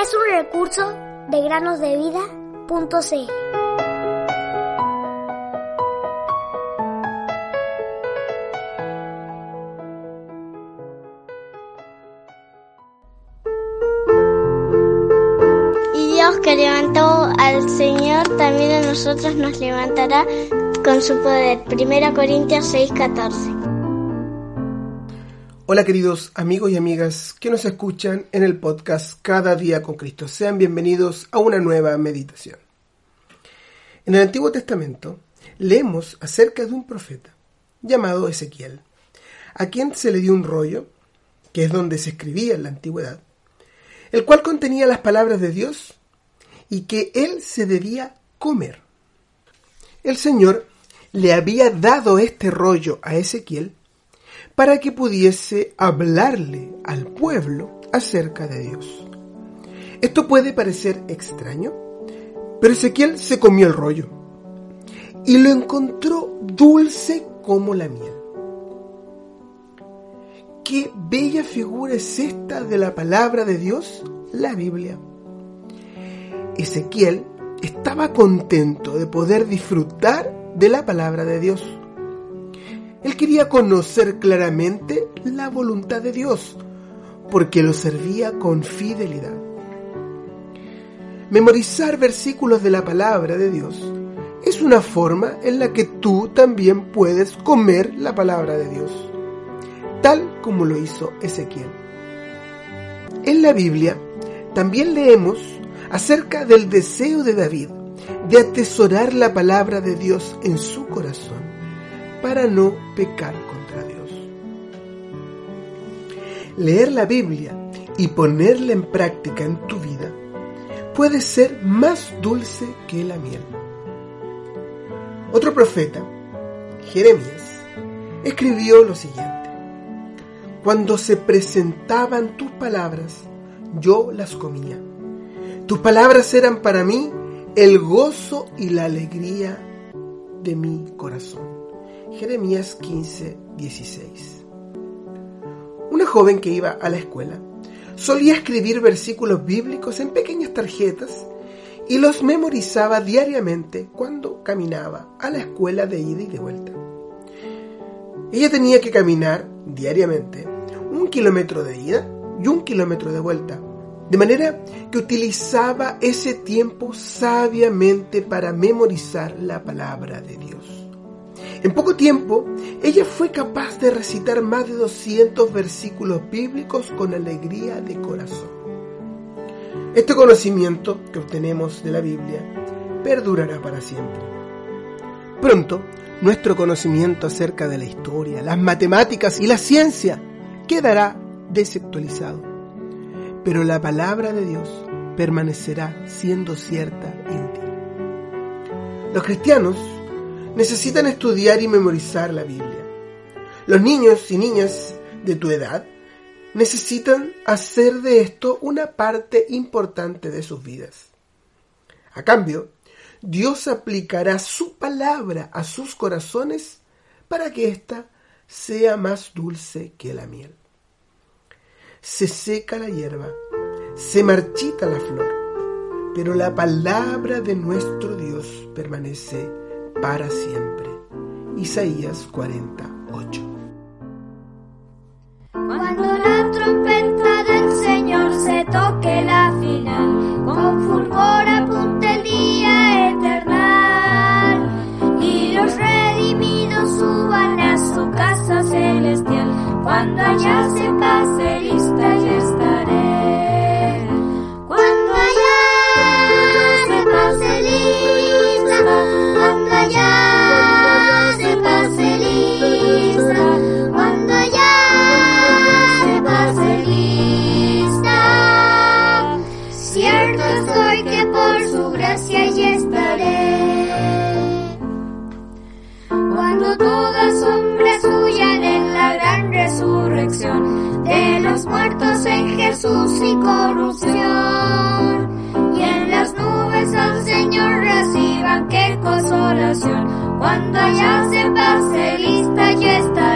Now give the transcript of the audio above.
es un recurso de granosdevida.cl. Que levantó al Señor, también a nosotros nos levantará con su poder. 1 Corintios 6:14. Hola queridos amigos y amigas que nos escuchan en el podcast Cada día con Cristo. Sean bienvenidos a una nueva meditación. En el Antiguo Testamento leemos acerca de un profeta llamado Ezequiel, a quien se le dio un rollo, que es donde se escribía en la antigüedad, el cual contenía las palabras de Dios y que él se debía comer. El Señor le había dado este rollo a Ezequiel para que pudiese hablarle al pueblo acerca de Dios. Esto puede parecer extraño, pero Ezequiel se comió el rollo y lo encontró dulce como la miel. Qué bella figura es esta de la palabra de Dios, la Biblia. Ezequiel estaba contento de poder disfrutar de la palabra de Dios. Él quería conocer claramente la voluntad de Dios, porque lo servía con fidelidad. Memorizar versículos de la palabra de Dios es una forma en la que tú también puedes comer la palabra de Dios, tal como lo hizo Ezequiel. En la Biblia también leemos acerca del deseo de David de atesorar la palabra de Dios en su corazón para no pecar contra Dios. Leer la Biblia y ponerla en práctica en tu vida puede ser más dulce que la miel. Otro profeta, Jeremías, escribió lo siguiente. Cuando se presentaban tus palabras, yo las comía. Tus palabras eran para mí el gozo y la alegría de mi corazón. Jeremías 15, 16. Una joven que iba a la escuela solía escribir versículos bíblicos en pequeñas tarjetas y los memorizaba diariamente cuando caminaba a la escuela de ida y de vuelta. Ella tenía que caminar diariamente un kilómetro de ida y un kilómetro de vuelta, de manera que utilizaba ese tiempo sabiamente para memorizar la palabra de Dios. En poco tiempo, ella fue capaz de recitar más de 200 versículos bíblicos con alegría de corazón. Este conocimiento que obtenemos de la Biblia perdurará para siempre. Pronto, nuestro conocimiento acerca de la historia, las matemáticas y la ciencia quedará desactualizado. Pero la palabra de Dios permanecerá siendo cierta y útil. Los cristianos necesitan estudiar y memorizar la Biblia. Los niños y niñas de tu edad necesitan hacer de esto una parte importante de sus vidas. A cambio, Dios aplicará su palabra a sus corazones para que ésta sea más dulce que la miel. Se seca la hierba, se marchita la flor, pero la palabra de nuestro Dios permanece para siempre. Isaías 48. Cuando la trompeta del Señor se toque la final, con fulgor apunte el día eternal, y los redimidos suban a su casa celestial, cuando allá se pase corrupción. Y en las nubes al Señor reciban qué consolación. Cuando allá se pase lista yo estaré.